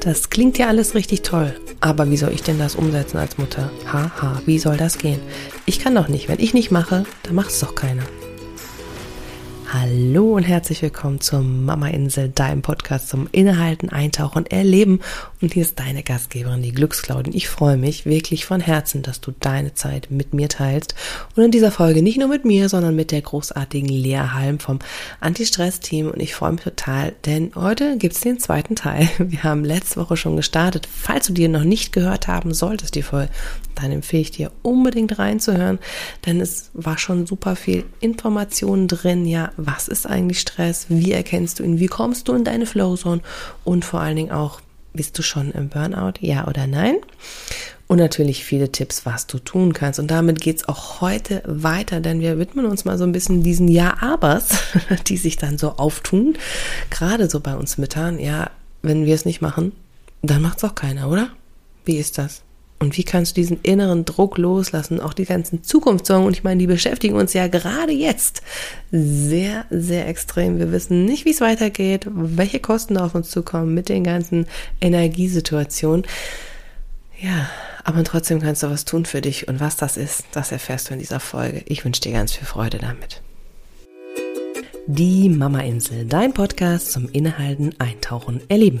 Das klingt ja alles richtig toll, aber wie soll ich denn das umsetzen als Mutter? Haha, wie soll das gehen? Ich kann doch nicht, wenn ich nicht mache, dann macht es doch keiner. Hallo und herzlich willkommen zur Mama Insel, deinem Podcast zum Innehalten, Eintauchen, Erleben. Und hier ist deine Gastgeberin, die Glücksklaudin. Ich freue mich wirklich von Herzen, dass du deine Zeit mit mir teilst. Und in dieser Folge nicht nur mit mir, sondern mit der großartigen Lea Halm vom Anti-Stress-Team. Und ich freue mich total, denn heute gibt's den zweiten Teil. Wir haben letzte Woche schon gestartet. Falls du dir noch nicht gehört haben solltest, die Folge, dann empfehle ich dir unbedingt reinzuhören, denn es war schon super viel Information drin. Ja, was ist eigentlich Stress? Wie erkennst du ihn? Wie kommst du in deine Flowzone? Und vor allen Dingen auch, bist du schon im Burnout? Ja oder nein? Und natürlich viele Tipps, was du tun kannst. Und damit geht's auch heute weiter, denn wir widmen uns mal so ein bisschen diesen Ja-Abers, die sich dann so auftun. Gerade so bei uns Müttern. Ja, wenn wir es nicht machen, dann macht's auch keiner, oder? Wie ist das? Und wie kannst du diesen inneren Druck loslassen, auch die ganzen Zukunftssorgen? Und ich meine, die beschäftigen uns ja gerade jetzt sehr, sehr extrem. Wir wissen nicht, wie es weitergeht, welche Kosten auf uns zukommen mit den ganzen Energiesituationen. Ja, aber trotzdem kannst du was tun für dich. Und was das ist, das erfährst du in dieser Folge. Ich wünsche dir ganz viel Freude damit. Die Mama Insel, dein Podcast zum Innehalten, Eintauchen, Erleben.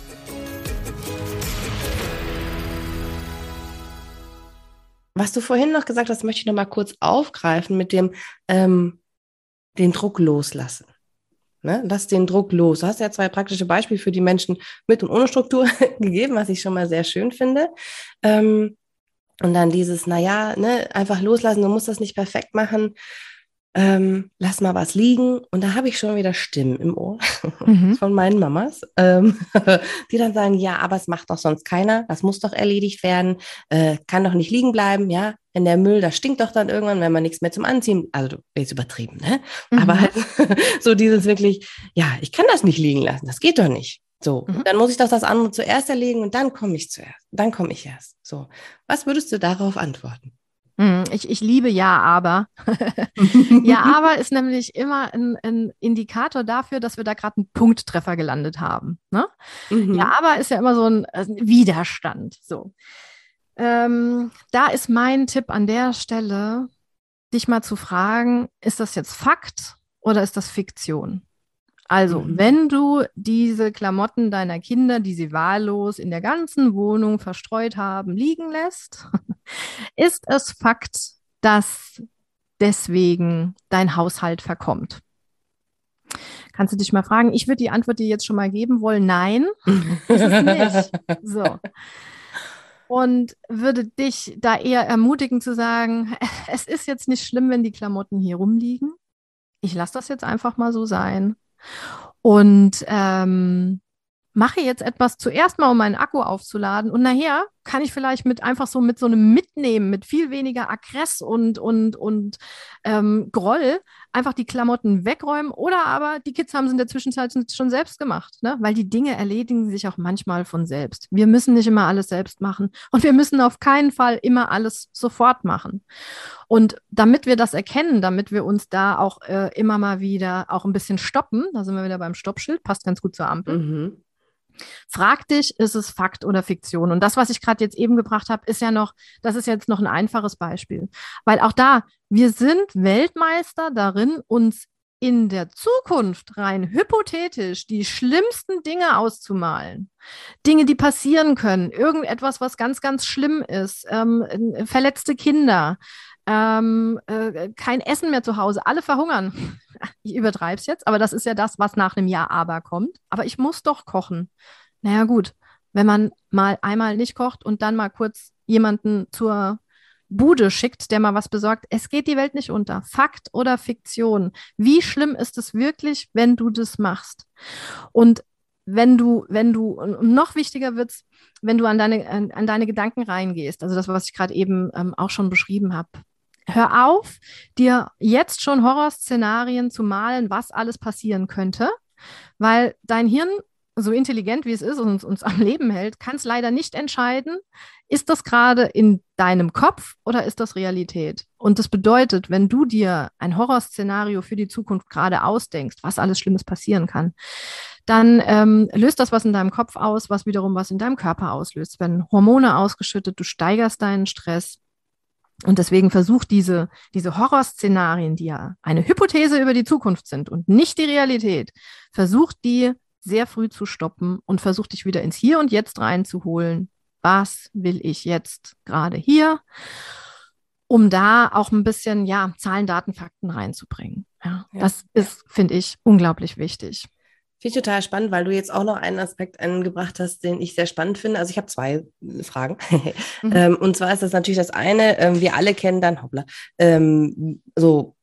Was du vorhin noch gesagt hast, möchte ich noch mal kurz aufgreifen mit dem ähm, den Druck loslassen. Ne? Lass den Druck los. Du hast ja zwei praktische Beispiele für die Menschen mit und ohne Struktur gegeben, was ich schon mal sehr schön finde. Ähm, und dann dieses, naja, ne, einfach loslassen, du musst das nicht perfekt machen ähm, lass mal was liegen. Und da habe ich schon wieder Stimmen im Ohr mhm. von meinen Mamas, ähm, die dann sagen, ja, aber es macht doch sonst keiner, das muss doch erledigt werden, äh, kann doch nicht liegen bleiben, ja. Wenn der Müll, das stinkt doch dann irgendwann, wenn man nichts mehr zum Anziehen, also jetzt übertrieben, ne? Mhm. Aber halt so dieses wirklich, ja, ich kann das nicht liegen lassen, das geht doch nicht. So, mhm. dann muss ich doch das andere zuerst erlegen und dann komme ich zuerst, dann komme ich erst. So, was würdest du darauf antworten? Hm, ich, ich liebe Ja, aber. ja, aber ist nämlich immer ein, ein, Indikator dafür, dass wir da gerade einen Punkttreffer gelandet haben. Ne? Mhm. Ja, aber ist ja immer so ein, ein Widerstand. So. Ähm, da ist mein Tipp an der Stelle, dich mal zu fragen, ist das jetzt Fakt oder ist das Fiktion? Also, mhm. wenn du diese Klamotten deiner Kinder, die sie wahllos in der ganzen Wohnung verstreut haben, liegen lässt, ist es Fakt, dass deswegen dein Haushalt verkommt. Kannst du dich mal fragen? Ich würde die Antwort dir jetzt schon mal geben wollen. Nein, ist es nicht. So. Und würde dich da eher ermutigen zu sagen, es ist jetzt nicht schlimm, wenn die Klamotten hier rumliegen. Ich lasse das jetzt einfach mal so sein. Und ähm, mache jetzt etwas zuerst mal, um meinen Akku aufzuladen und nachher kann ich vielleicht mit einfach so mit so einem Mitnehmen, mit viel weniger Aggress und, und, und ähm, Groll einfach die Klamotten wegräumen oder aber die Kids haben es in der Zwischenzeit schon selbst gemacht, ne? weil die Dinge erledigen sich auch manchmal von selbst. Wir müssen nicht immer alles selbst machen und wir müssen auf keinen Fall immer alles sofort machen. Und damit wir das erkennen, damit wir uns da auch äh, immer mal wieder auch ein bisschen stoppen, da sind wir wieder beim Stoppschild, passt ganz gut zur Ampel. Mhm Frag dich, ist es Fakt oder Fiktion? Und das, was ich gerade jetzt eben gebracht habe, ist ja noch, das ist jetzt noch ein einfaches Beispiel. Weil auch da, wir sind Weltmeister darin, uns in der Zukunft rein hypothetisch die schlimmsten Dinge auszumalen. Dinge, die passieren können, irgendetwas, was ganz, ganz schlimm ist, ähm, verletzte Kinder, ähm, äh, kein Essen mehr zu Hause, alle verhungern. Ich übertreibe es jetzt, aber das ist ja das, was nach einem Jahr aber kommt. Aber ich muss doch kochen. Naja, gut, wenn man mal einmal nicht kocht und dann mal kurz jemanden zur Bude schickt, der mal was besorgt. Es geht die Welt nicht unter. Fakt oder Fiktion. Wie schlimm ist es wirklich, wenn du das machst? Und wenn du, wenn du, noch wichtiger wird's, wenn du an deine, an, an deine Gedanken reingehst, also das, was ich gerade eben ähm, auch schon beschrieben habe hör auf, dir jetzt schon Horrorszenarien zu malen, was alles passieren könnte, weil dein Hirn so intelligent wie es ist und uns am Leben hält, kann es leider nicht entscheiden, ist das gerade in deinem Kopf oder ist das Realität? Und das bedeutet, wenn du dir ein Horrorszenario für die Zukunft gerade ausdenkst, was alles Schlimmes passieren kann, dann ähm, löst das was in deinem Kopf aus, was wiederum was in deinem Körper auslöst. Wenn Hormone ausgeschüttet, du steigerst deinen Stress. Und deswegen versuch diese, diese Horrorszenarien, die ja eine Hypothese über die Zukunft sind und nicht die Realität, versuch die sehr früh zu stoppen und versuch dich wieder ins Hier und Jetzt reinzuholen. Was will ich jetzt gerade hier? Um da auch ein bisschen, ja, Zahlen, Daten, Fakten reinzubringen. Ja, ja. Das ist, finde ich, unglaublich wichtig. Finde ich total spannend, weil du jetzt auch noch einen Aspekt angebracht hast, den ich sehr spannend finde. Also ich habe zwei Fragen. mhm. ähm, und zwar ist das natürlich das eine, ähm, wir alle kennen dann, hoppla, ähm, so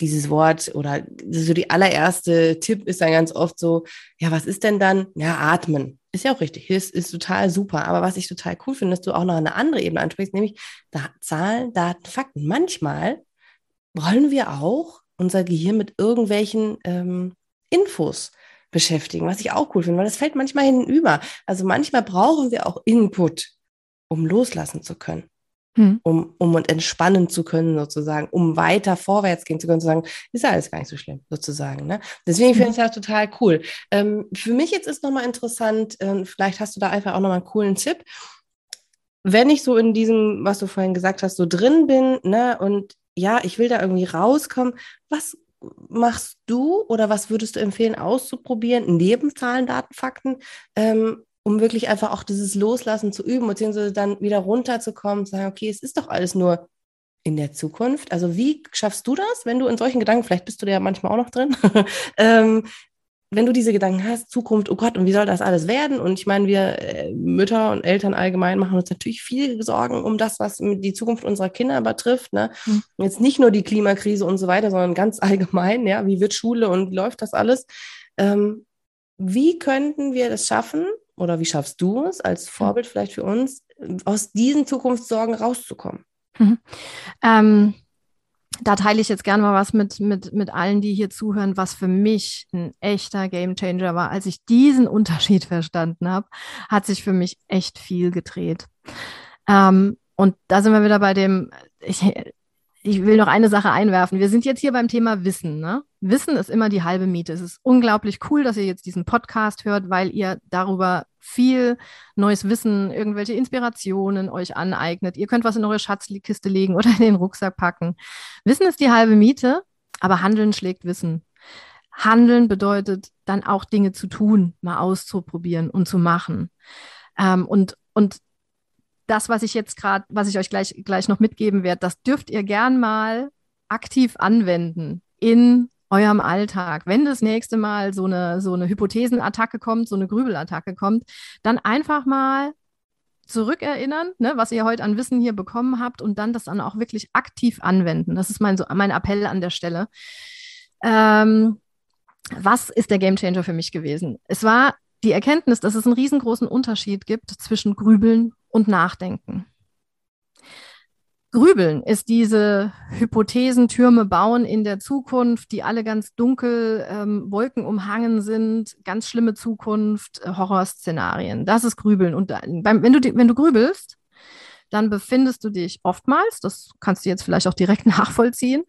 dieses Wort oder so die allererste Tipp ist dann ganz oft so, ja, was ist denn dann? Ja, atmen. Ist ja auch richtig, ist, ist total super. Aber was ich total cool finde, dass du auch noch eine andere Ebene ansprichst, nämlich da, Zahlen, Daten, Fakten. Manchmal wollen wir auch unser Gehirn mit irgendwelchen Infos beschäftigen, was ich auch cool finde, weil das fällt manchmal hinüber. Also manchmal brauchen wir auch Input, um loslassen zu können hm. um, um und entspannen zu können, sozusagen, um weiter vorwärts gehen zu können, zu sagen, ist ja alles gar nicht so schlimm, sozusagen. Ne? Deswegen finde ich das total cool. Ähm, für mich jetzt ist nochmal interessant, ähm, vielleicht hast du da einfach auch nochmal einen coolen Tipp. Wenn ich so in diesem, was du vorhin gesagt hast, so drin bin, ne, und ja, ich will da irgendwie rauskommen, was machst du oder was würdest du empfehlen auszuprobieren, neben Zahlen, Daten, Fakten, ähm, um wirklich einfach auch dieses Loslassen zu üben, beziehungsweise dann wieder runterzukommen, zu sagen, okay, es ist doch alles nur in der Zukunft. Also wie schaffst du das, wenn du in solchen Gedanken, vielleicht bist du da ja manchmal auch noch drin, ähm, wenn du diese Gedanken hast, Zukunft, oh Gott, und wie soll das alles werden? Und ich meine, wir äh, Mütter und Eltern allgemein machen uns natürlich viel Sorgen um das, was die Zukunft unserer Kinder betrifft. Ne? Mhm. Jetzt nicht nur die Klimakrise und so weiter, sondern ganz allgemein, ja, wie wird Schule und läuft das alles? Ähm, wie könnten wir das schaffen, oder wie schaffst du es als hm. Vorbild vielleicht für uns, aus diesen Zukunftssorgen rauszukommen? Mhm. Ähm, da teile ich jetzt gerne mal was mit, mit, mit allen, die hier zuhören, was für mich ein echter Gamechanger war. Als ich diesen Unterschied verstanden habe, hat sich für mich echt viel gedreht. Ähm, und da sind wir wieder bei dem, ich, ich will noch eine Sache einwerfen. Wir sind jetzt hier beim Thema Wissen. Ne? Wissen ist immer die halbe Miete. Es ist unglaublich cool, dass ihr jetzt diesen Podcast hört, weil ihr darüber viel neues Wissen, irgendwelche Inspirationen euch aneignet. Ihr könnt was in eure Schatzkiste legen oder in den Rucksack packen. Wissen ist die halbe Miete, aber Handeln schlägt Wissen. Handeln bedeutet dann auch Dinge zu tun, mal auszuprobieren und zu machen. Ähm, und, und das, was ich jetzt gerade, was ich euch gleich, gleich noch mitgeben werde, das dürft ihr gern mal aktiv anwenden in eurem Alltag. Wenn das nächste Mal so eine, so eine Hypothesenattacke kommt, so eine Grübelattacke kommt, dann einfach mal zurückerinnern, ne, was ihr heute an Wissen hier bekommen habt und dann das dann auch wirklich aktiv anwenden. Das ist mein, so, mein Appell an der Stelle. Ähm, was ist der Gamechanger für mich gewesen? Es war die Erkenntnis, dass es einen riesengroßen Unterschied gibt zwischen Grübeln und Nachdenken. Grübeln ist diese Hypothesentürme bauen in der Zukunft, die alle ganz dunkel, ähm, Wolken umhangen sind, ganz schlimme Zukunft, äh, Horrorszenarien. Das ist Grübeln. Und beim, wenn, du, wenn du grübelst, dann befindest du dich oftmals, das kannst du jetzt vielleicht auch direkt nachvollziehen,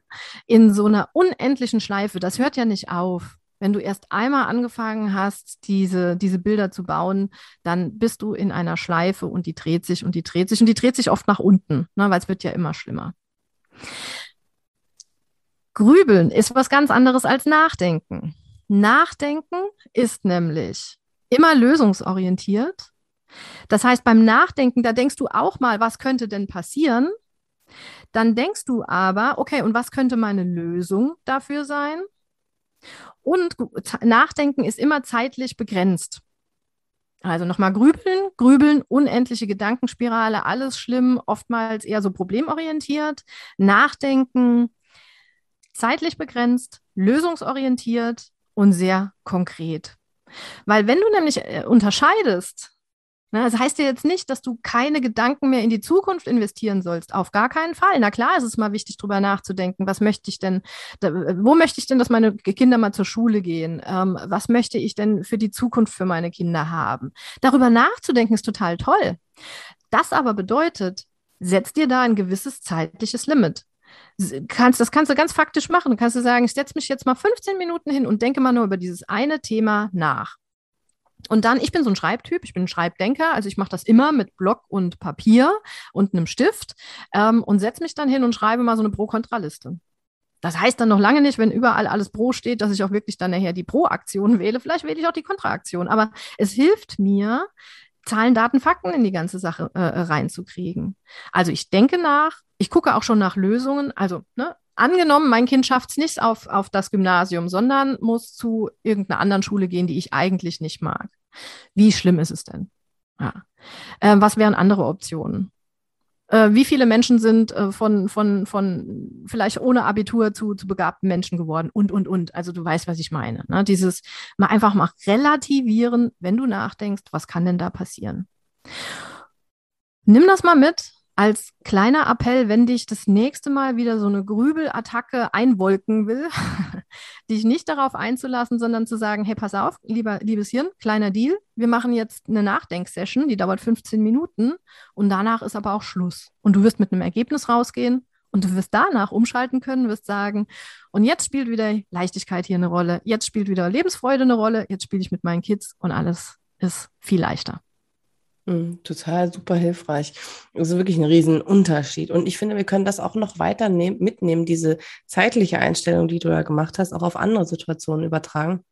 in so einer unendlichen Schleife. Das hört ja nicht auf wenn du erst einmal angefangen hast, diese, diese Bilder zu bauen, dann bist du in einer Schleife und die dreht sich und die dreht sich und die dreht sich oft nach unten, ne, weil es wird ja immer schlimmer. Grübeln ist was ganz anderes als Nachdenken. Nachdenken ist nämlich immer lösungsorientiert. Das heißt, beim Nachdenken, da denkst du auch mal, was könnte denn passieren? Dann denkst du aber, okay, und was könnte meine Lösung dafür sein? Und Nachdenken ist immer zeitlich begrenzt. Also nochmal grübeln, grübeln, unendliche Gedankenspirale, alles schlimm, oftmals eher so problemorientiert. Nachdenken, zeitlich begrenzt, lösungsorientiert und sehr konkret. Weil wenn du nämlich äh, unterscheidest das heißt ja jetzt nicht, dass du keine Gedanken mehr in die Zukunft investieren sollst. Auf gar keinen Fall. Na klar, ist es mal wichtig, drüber nachzudenken. Was möchte ich denn, wo möchte ich denn, dass meine Kinder mal zur Schule gehen? Ähm, was möchte ich denn für die Zukunft für meine Kinder haben? Darüber nachzudenken ist total toll. Das aber bedeutet, setz dir da ein gewisses zeitliches Limit. Kannst, das kannst du ganz faktisch machen. Du kannst du sagen, ich setze mich jetzt mal 15 Minuten hin und denke mal nur über dieses eine Thema nach. Und dann, ich bin so ein Schreibtyp, ich bin ein Schreibdenker, also ich mache das immer mit Block und Papier und einem Stift ähm, und setze mich dann hin und schreibe mal so eine Pro-Kontra-Liste. Das heißt dann noch lange nicht, wenn überall alles Pro steht, dass ich auch wirklich dann nachher die Pro-Aktion wähle. Vielleicht wähle ich auch die Kontra-Aktion. Aber es hilft mir, Zahlen, Daten, Fakten in die ganze Sache äh, reinzukriegen. Also ich denke nach, ich gucke auch schon nach Lösungen. Also ne, angenommen, mein Kind schafft es nicht auf, auf das Gymnasium, sondern muss zu irgendeiner anderen Schule gehen, die ich eigentlich nicht mag. Wie schlimm ist es denn? Ja. Äh, was wären andere Optionen? Äh, wie viele Menschen sind äh, von, von, von vielleicht ohne Abitur zu, zu begabten Menschen geworden? Und, und, und. Also du weißt, was ich meine. Ne? Dieses mal einfach mal relativieren, wenn du nachdenkst, was kann denn da passieren? Nimm das mal mit als kleiner Appell, wenn dich das nächste Mal wieder so eine Grübelattacke einwolken will, dich nicht darauf einzulassen, sondern zu sagen, hey, pass auf, lieber, liebes Hirn, kleiner Deal, wir machen jetzt eine Nachdenksession, die dauert 15 Minuten und danach ist aber auch Schluss. Und du wirst mit einem Ergebnis rausgehen und du wirst danach umschalten können, wirst sagen, und jetzt spielt wieder Leichtigkeit hier eine Rolle, jetzt spielt wieder Lebensfreude eine Rolle, jetzt spiele ich mit meinen Kids und alles ist viel leichter. Total super hilfreich. Also wirklich ein Riesenunterschied. Und ich finde, wir können das auch noch weiter mitnehmen, diese zeitliche Einstellung, die du da gemacht hast, auch auf andere Situationen übertragen.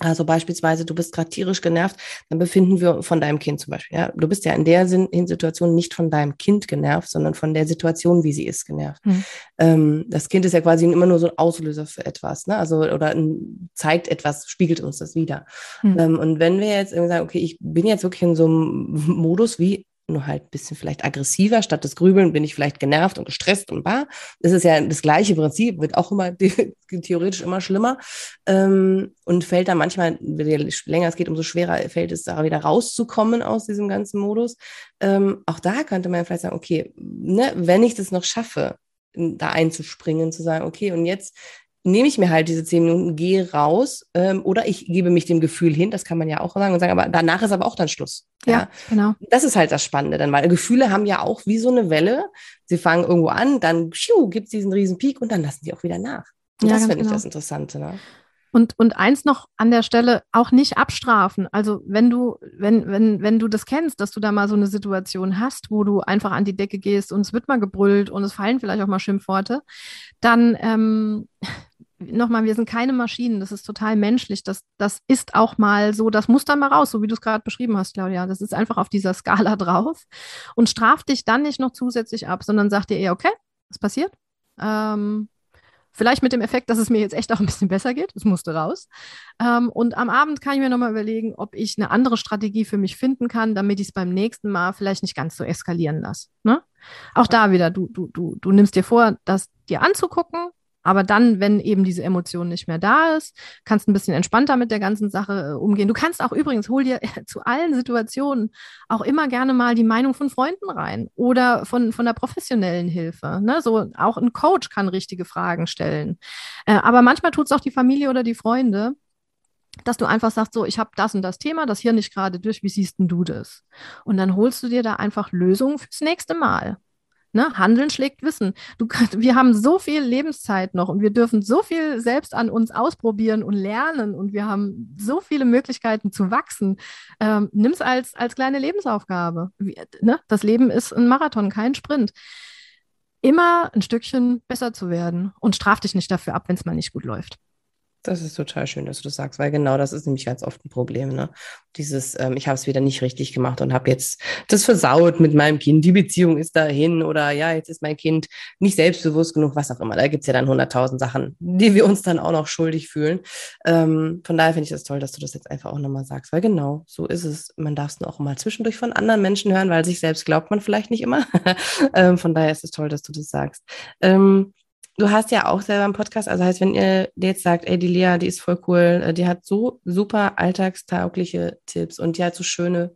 Also beispielsweise, du bist gerade tierisch genervt, dann befinden wir von deinem Kind zum Beispiel. Ja? Du bist ja in der Situation nicht von deinem Kind genervt, sondern von der Situation, wie sie ist, genervt. Mhm. Ähm, das Kind ist ja quasi immer nur so ein Auslöser für etwas, ne? Also oder ein, zeigt etwas, spiegelt uns das wieder. Mhm. Ähm, und wenn wir jetzt irgendwie sagen, okay, ich bin jetzt wirklich in so einem Modus wie nur halt ein bisschen vielleicht aggressiver. Statt des Grübeln bin ich vielleicht genervt und gestresst und bar. Das ist ja das gleiche Prinzip, wird auch immer theoretisch immer schlimmer ähm, und fällt dann manchmal, je länger es geht, umso schwerer fällt es da wieder rauszukommen aus diesem ganzen Modus. Ähm, auch da könnte man vielleicht sagen, okay, ne, wenn ich das noch schaffe, da einzuspringen, zu sagen, okay, und jetzt nehme ich mir halt diese zehn Minuten, gehe raus ähm, oder ich gebe mich dem Gefühl hin, das kann man ja auch sagen und sagen, aber danach ist aber auch dann Schluss. Ja, ja, genau. Das ist halt das Spannende dann, weil Gefühle haben ja auch wie so eine Welle. Sie fangen irgendwo an, dann gibt es diesen riesen Peak und dann lassen sie auch wieder nach. Und ja, das finde genau. ich das Interessante. Ne? Und, und eins noch an der Stelle, auch nicht abstrafen. Also wenn du, wenn, wenn, wenn du das kennst, dass du da mal so eine Situation hast, wo du einfach an die Decke gehst und es wird mal gebrüllt und es fallen vielleicht auch mal Schimpfworte, dann ähm, nochmal, wir sind keine Maschinen, das ist total menschlich. Das, das ist auch mal so, das muss dann mal raus, so wie du es gerade beschrieben hast, Claudia. Das ist einfach auf dieser Skala drauf und straf dich dann nicht noch zusätzlich ab, sondern sag dir eher, okay, was passiert? Ähm, vielleicht mit dem Effekt, dass es mir jetzt echt auch ein bisschen besser geht. Es musste raus. Ähm, und am Abend kann ich mir nochmal überlegen, ob ich eine andere Strategie für mich finden kann, damit ich es beim nächsten Mal vielleicht nicht ganz so eskalieren lasse. Ne? Auch da wieder, du, du, du, du nimmst dir vor, das dir anzugucken, aber dann, wenn eben diese Emotion nicht mehr da ist, kannst du ein bisschen entspannter mit der ganzen Sache äh, umgehen. Du kannst auch übrigens, hol dir zu allen Situationen auch immer gerne mal die Meinung von Freunden rein oder von, von der professionellen Hilfe. Ne? So, auch ein Coach kann richtige Fragen stellen. Äh, aber manchmal tut es auch die Familie oder die Freunde dass du einfach sagst, so, ich habe das und das Thema, das hier nicht gerade durch, wie siehst denn du das? Und dann holst du dir da einfach Lösungen fürs nächste Mal. Ne? Handeln schlägt Wissen. Du, wir haben so viel Lebenszeit noch und wir dürfen so viel selbst an uns ausprobieren und lernen und wir haben so viele Möglichkeiten zu wachsen. Ähm, Nimm es als, als kleine Lebensaufgabe. Wie, ne? Das Leben ist ein Marathon, kein Sprint. Immer ein Stückchen besser zu werden und straf dich nicht dafür ab, wenn es mal nicht gut läuft. Das ist total schön, dass du das sagst, weil genau das ist nämlich ganz oft ein Problem. Ne? Dieses, ähm, ich habe es wieder nicht richtig gemacht und habe jetzt das versaut mit meinem Kind, die Beziehung ist dahin oder ja, jetzt ist mein Kind nicht selbstbewusst genug, was auch immer. Da gibt es ja dann hunderttausend Sachen, die wir uns dann auch noch schuldig fühlen. Ähm, von daher finde ich das toll, dass du das jetzt einfach auch nochmal sagst, weil genau, so ist es. Man darf es nur auch mal zwischendurch von anderen Menschen hören, weil sich selbst glaubt man vielleicht nicht immer. ähm, von daher ist es toll, dass du das sagst. Ähm, du hast ja auch selber einen Podcast, also heißt, wenn ihr jetzt sagt, ey, die Lea, die ist voll cool, äh, die hat so super alltagstaugliche Tipps und die hat so schöne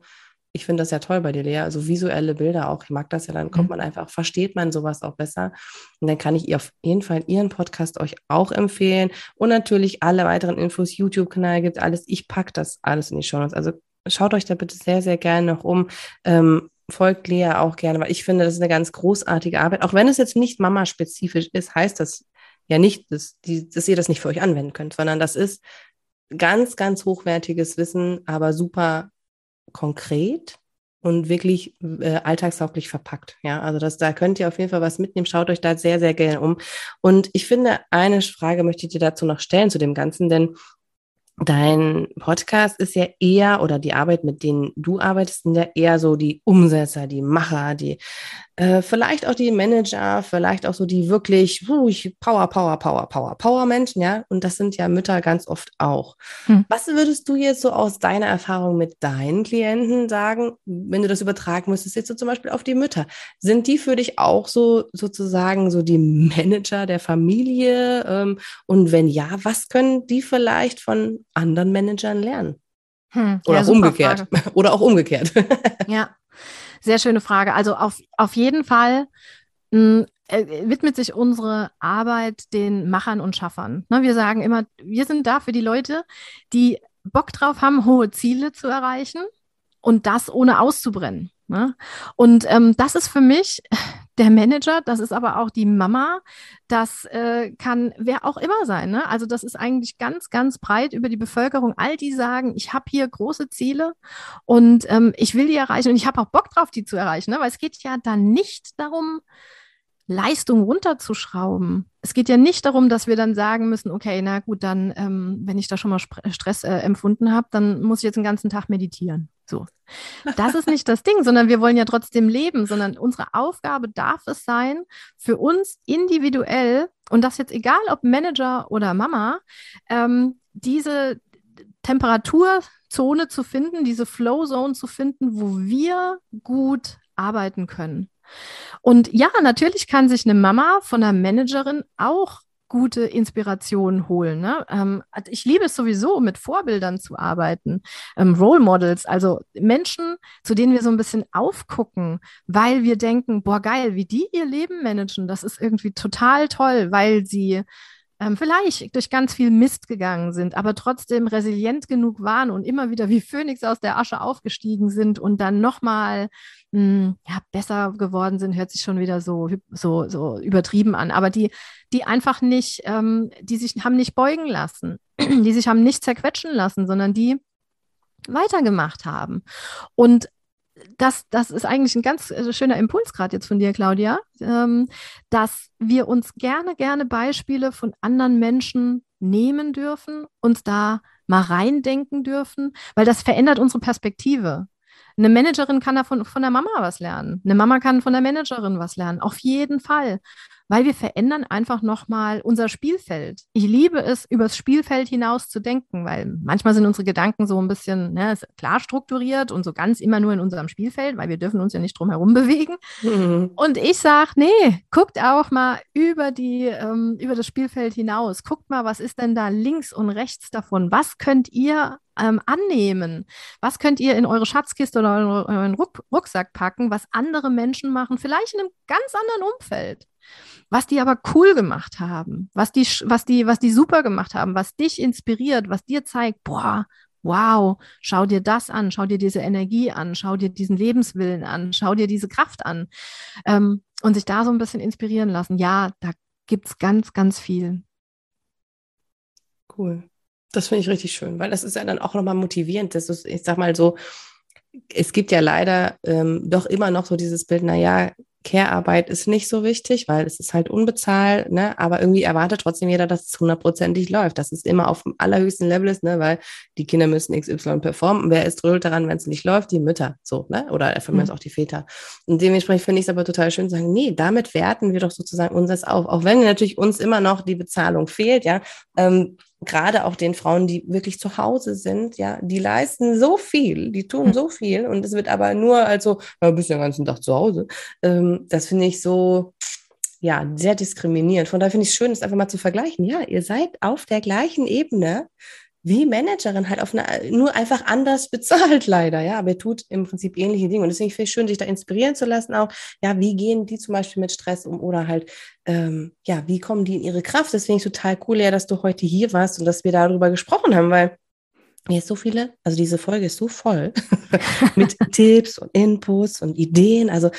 ich finde das ja toll bei dir, Lea, also visuelle Bilder auch. Ich mag das ja, dann kommt mhm. man einfach, versteht man sowas auch besser. Und dann kann ich ihr auf jeden Fall ihren Podcast euch auch empfehlen. Und natürlich alle weiteren Infos, YouTube-Kanal gibt alles. Ich packe das alles in die Show Notes. Also schaut euch da bitte sehr, sehr gerne noch um. Ähm, folgt Lea auch gerne, weil ich finde, das ist eine ganz großartige Arbeit. Auch wenn es jetzt nicht Mama-spezifisch ist, heißt das ja nicht, dass, die, dass ihr das nicht für euch anwenden könnt, sondern das ist ganz, ganz hochwertiges Wissen, aber super konkret und wirklich äh, alltagstauglich verpackt. Ja, also das, da könnt ihr auf jeden Fall was mitnehmen. Schaut euch da sehr, sehr gerne um. Und ich finde, eine Frage möchte ich dir dazu noch stellen zu dem Ganzen, denn Dein Podcast ist ja eher, oder die Arbeit, mit denen du arbeitest, sind ja eher so die Umsetzer, die Macher, die äh, vielleicht auch die Manager, vielleicht auch so die wirklich uh, Power, Power, Power, Power, Power Menschen, ja. Und das sind ja Mütter ganz oft auch. Hm. Was würdest du jetzt so aus deiner Erfahrung mit deinen Klienten sagen, wenn du das übertragen müsstest, jetzt so zum Beispiel auf die Mütter? Sind die für dich auch so sozusagen so die Manager der Familie? Ähm, und wenn ja, was können die vielleicht von anderen Managern lernen? Hm, Oder ja, umgekehrt. Oder auch umgekehrt. ja, sehr schöne Frage. Also auf, auf jeden Fall mh, hm, äh, widmet sich unsere Arbeit den Machern und Schaffern. Ne, wir sagen immer, wir sind da für die Leute, die Bock drauf haben, hohe Ziele zu erreichen und das ohne auszubrennen. Ne? Und ähm, das ist für mich der Manager, das ist aber auch die Mama, das äh, kann wer auch immer sein. Ne? Also das ist eigentlich ganz, ganz breit über die Bevölkerung. All die sagen, ich habe hier große Ziele und ähm, ich will die erreichen und ich habe auch Bock drauf, die zu erreichen. Ne? Weil es geht ja dann nicht darum, Leistung runterzuschrauben. Es geht ja nicht darum, dass wir dann sagen müssen, okay, na gut, dann, ähm, wenn ich da schon mal Stress äh, empfunden habe, dann muss ich jetzt den ganzen Tag meditieren. So. Das ist nicht das Ding, sondern wir wollen ja trotzdem leben, sondern unsere Aufgabe darf es sein, für uns individuell, und das jetzt egal ob Manager oder Mama, ähm, diese Temperaturzone zu finden, diese Flow Zone zu finden, wo wir gut arbeiten können. Und ja, natürlich kann sich eine Mama von einer Managerin auch gute Inspiration holen. Ne? Ähm, also ich liebe es sowieso, mit Vorbildern zu arbeiten, ähm, Role Models, also Menschen, zu denen wir so ein bisschen aufgucken, weil wir denken, boah, geil, wie die ihr Leben managen, das ist irgendwie total toll, weil sie ähm, vielleicht durch ganz viel Mist gegangen sind, aber trotzdem resilient genug waren und immer wieder wie Phönix aus der Asche aufgestiegen sind und dann nochmal hm, ja, besser geworden sind, hört sich schon wieder so, so, so übertrieben an. Aber die, die einfach nicht, ähm, die sich haben nicht beugen lassen, die sich haben nicht zerquetschen lassen, sondern die weitergemacht haben. Und das, das ist eigentlich ein ganz äh, schöner Impuls gerade jetzt von dir, Claudia, ähm, dass wir uns gerne, gerne Beispiele von anderen Menschen nehmen dürfen, uns da mal reindenken dürfen, weil das verändert unsere Perspektive. Eine Managerin kann da von, von der Mama was lernen. Eine Mama kann von der Managerin was lernen. Auf jeden Fall weil wir verändern einfach nochmal unser Spielfeld. Ich liebe es, übers Spielfeld hinaus zu denken, weil manchmal sind unsere Gedanken so ein bisschen ne, klar strukturiert und so ganz immer nur in unserem Spielfeld, weil wir dürfen uns ja nicht drum herum bewegen. Mhm. Und ich sage, nee, guckt auch mal über, die, ähm, über das Spielfeld hinaus. Guckt mal, was ist denn da links und rechts davon? Was könnt ihr ähm, annehmen? Was könnt ihr in eure Schatzkiste oder euren Ruck Rucksack packen, was andere Menschen machen, vielleicht in einem ganz anderen Umfeld? Was die aber cool gemacht haben, was die, was die, was die super gemacht haben, was dich inspiriert, was dir zeigt, boah, wow, schau dir das an, schau dir diese Energie an, schau dir diesen Lebenswillen an, schau dir diese Kraft an ähm, und sich da so ein bisschen inspirieren lassen. Ja, da gibt es ganz, ganz viel. Cool. Das finde ich richtig schön, weil das ist ja dann auch nochmal motivierend. Das ist, ich sag mal so, es gibt ja leider ähm, doch immer noch so dieses Bild, naja, Care-Arbeit ist nicht so wichtig, weil es ist halt unbezahlt, ne? aber irgendwie erwartet trotzdem jeder, dass es hundertprozentig läuft, dass es immer auf dem allerhöchsten Level ist, ne? weil die Kinder müssen XY performen. Wer ist dröhlt daran, wenn es nicht läuft? Die Mütter, so, ne? oder von mir mhm. auch die Väter. Und dementsprechend finde ich es aber total schön zu sagen, nee, damit werten wir doch sozusagen unseres auf, auch wenn natürlich uns immer noch die Bezahlung fehlt, ja, ähm, gerade auch den Frauen, die wirklich zu Hause sind, ja, die leisten so viel, die tun hm. so viel und es wird aber nur also, ja, bist ja den ganzen Tag zu Hause. Ähm, das finde ich so, ja, sehr diskriminierend. Von daher finde ich es schön, es einfach mal zu vergleichen. Ja, ihr seid auf der gleichen Ebene wie Managerin halt auf eine, nur einfach anders bezahlt leider, ja, aber er tut im Prinzip ähnliche Dinge. Und deswegen finde ich schön, sich da inspirieren zu lassen auch, ja, wie gehen die zum Beispiel mit Stress um oder halt, ähm, ja, wie kommen die in ihre Kraft, finde ich total cool, ja, dass du heute hier warst und dass wir darüber gesprochen haben, weil hier ist so viele, also diese Folge ist so voll mit Tipps und Inputs und Ideen, also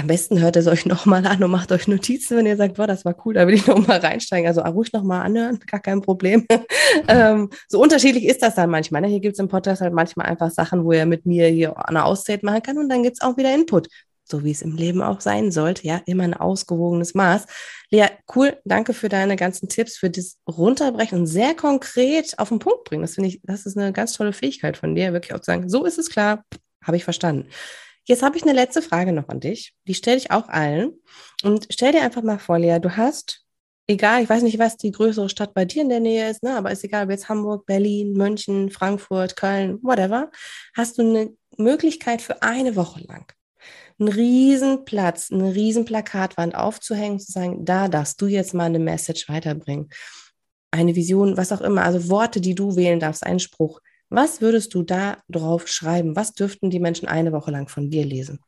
am besten hört es euch nochmal an und macht euch Notizen, wenn ihr sagt, boah, das war cool, da will ich nochmal reinsteigen. Also ruhig nochmal anhören, gar kein Problem. ähm, so unterschiedlich ist das dann manchmal. Ne? Hier gibt es im Podcast halt manchmal einfach Sachen, wo ihr mit mir hier eine Auszeit machen kann und dann gibt es auch wieder Input. So wie es im Leben auch sein sollte, ja, immer ein ausgewogenes Maß. Lea, cool, danke für deine ganzen Tipps, für das Runterbrechen und sehr konkret auf den Punkt bringen. Das finde ich, das ist eine ganz tolle Fähigkeit von dir, wirklich auch zu sagen, so ist es klar, habe ich verstanden. Jetzt habe ich eine letzte Frage noch an dich. Die stelle ich auch allen. Und stell dir einfach mal vor, Lea, du hast, egal, ich weiß nicht, was die größere Stadt bei dir in der Nähe ist, ne, aber ist egal, ob jetzt Hamburg, Berlin, München, Frankfurt, Köln, whatever, hast du eine Möglichkeit für eine Woche lang einen riesen Platz, eine riesen Plakatwand aufzuhängen, zu sagen, da darfst du jetzt mal eine Message weiterbringen. Eine Vision, was auch immer, also Worte, die du wählen darfst, einen Spruch. Was würdest du da drauf schreiben? Was dürften die Menschen eine Woche lang von dir lesen?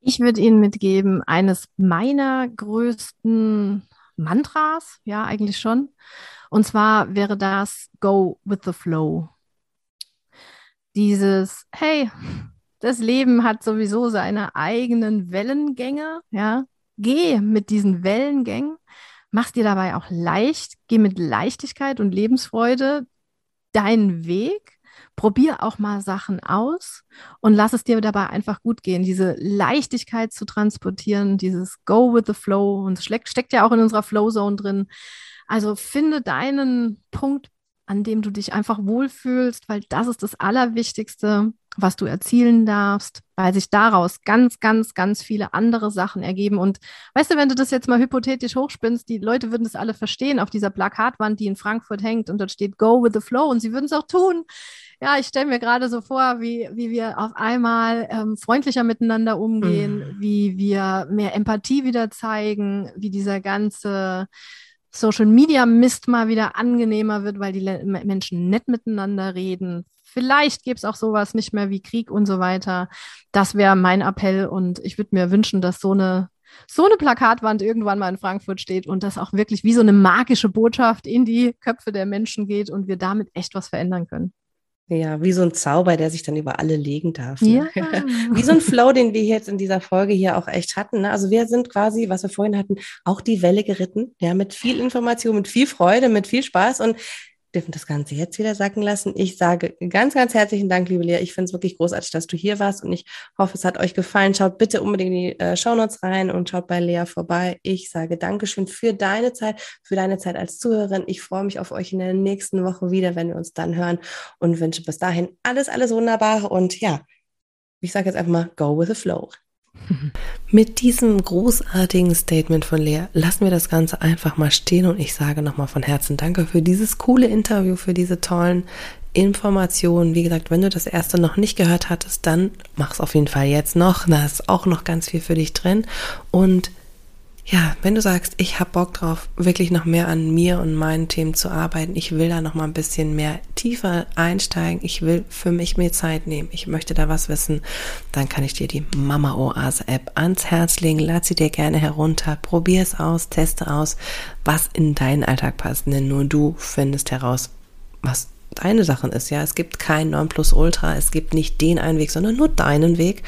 Ich würde Ihnen mitgeben, eines meiner größten Mantras, ja, eigentlich schon. Und zwar wäre das Go with the Flow. Dieses, hey, das Leben hat sowieso seine eigenen Wellengänge, ja. Geh mit diesen Wellengängen, mach dir dabei auch leicht, geh mit Leichtigkeit und Lebensfreude deinen Weg, probier auch mal Sachen aus und lass es dir dabei einfach gut gehen. Diese Leichtigkeit zu transportieren, dieses Go with the Flow und es steckt ja auch in unserer Flow Zone drin. Also finde deinen Punkt, an dem du dich einfach wohlfühlst, weil das ist das Allerwichtigste was du erzielen darfst, weil sich daraus ganz, ganz, ganz viele andere Sachen ergeben. Und weißt du, wenn du das jetzt mal hypothetisch hochspinnst, die Leute würden das alle verstehen auf dieser Plakatwand, die in Frankfurt hängt und dort steht Go with the Flow und sie würden es auch tun. Ja, ich stelle mir gerade so vor, wie, wie wir auf einmal ähm, freundlicher miteinander umgehen, mhm. wie wir mehr Empathie wieder zeigen, wie dieser ganze Social Media Mist mal wieder angenehmer wird, weil die Menschen nett miteinander reden, Vielleicht gäbe es auch sowas nicht mehr wie Krieg und so weiter. Das wäre mein Appell und ich würde mir wünschen, dass so eine so eine Plakatwand irgendwann mal in Frankfurt steht und das auch wirklich wie so eine magische Botschaft in die Köpfe der Menschen geht und wir damit echt was verändern können. Ja, wie so ein Zauber, der sich dann über alle legen darf. Ne? Ja. wie so ein Flow, den wir jetzt in dieser Folge hier auch echt hatten. Ne? Also wir sind quasi, was wir vorhin hatten, auch die Welle geritten, ja, mit viel Information, mit viel Freude, mit viel Spaß und dürfen das Ganze jetzt wieder sacken lassen. Ich sage ganz, ganz herzlichen Dank, liebe Lea. Ich finde es wirklich großartig, dass du hier warst und ich hoffe, es hat euch gefallen. Schaut bitte unbedingt in die äh, Shownotes rein und schaut bei Lea vorbei. Ich sage Dankeschön für deine Zeit, für deine Zeit als Zuhörerin. Ich freue mich auf euch in der nächsten Woche wieder, wenn wir uns dann hören und wünsche bis dahin alles, alles Wunderbare und ja, ich sage jetzt einfach mal, go with the flow. Mit diesem großartigen Statement von Lea lassen wir das Ganze einfach mal stehen und ich sage nochmal von Herzen Danke für dieses coole Interview, für diese tollen Informationen. Wie gesagt, wenn du das erste noch nicht gehört hattest, dann mach es auf jeden Fall jetzt noch. Da ist auch noch ganz viel für dich drin und ja, wenn du sagst, ich habe Bock drauf, wirklich noch mehr an mir und meinen Themen zu arbeiten, ich will da noch mal ein bisschen mehr tiefer einsteigen, ich will für mich mehr Zeit nehmen, ich möchte da was wissen, dann kann ich dir die Mama Oase App ans Herz legen. Lad sie dir gerne herunter, probier es aus, teste aus, was in deinen Alltag passt, denn nur du findest heraus, was deine Sachen ist. Ja, es gibt kein Nonplusultra, es gibt nicht den einen Weg, sondern nur deinen Weg.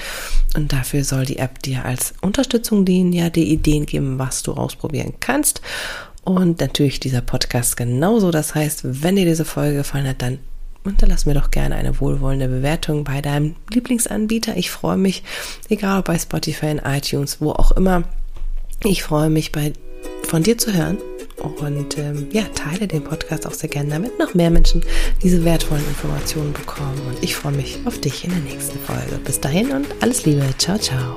Und dafür soll die App dir als Unterstützung dienen, ja, die Ideen geben, was du ausprobieren kannst. Und natürlich dieser Podcast genauso. Das heißt, wenn dir diese Folge gefallen hat, dann unterlass mir doch gerne eine wohlwollende Bewertung bei deinem Lieblingsanbieter. Ich freue mich, egal ob bei Spotify, iTunes, wo auch immer. Ich freue mich, bei, von dir zu hören und ähm, ja, teile den Podcast auch sehr gerne, damit noch mehr Menschen diese wertvollen Informationen bekommen. Und ich freue mich auf dich in der nächsten Folge. Bis dahin und alles Liebe. Ciao, ciao.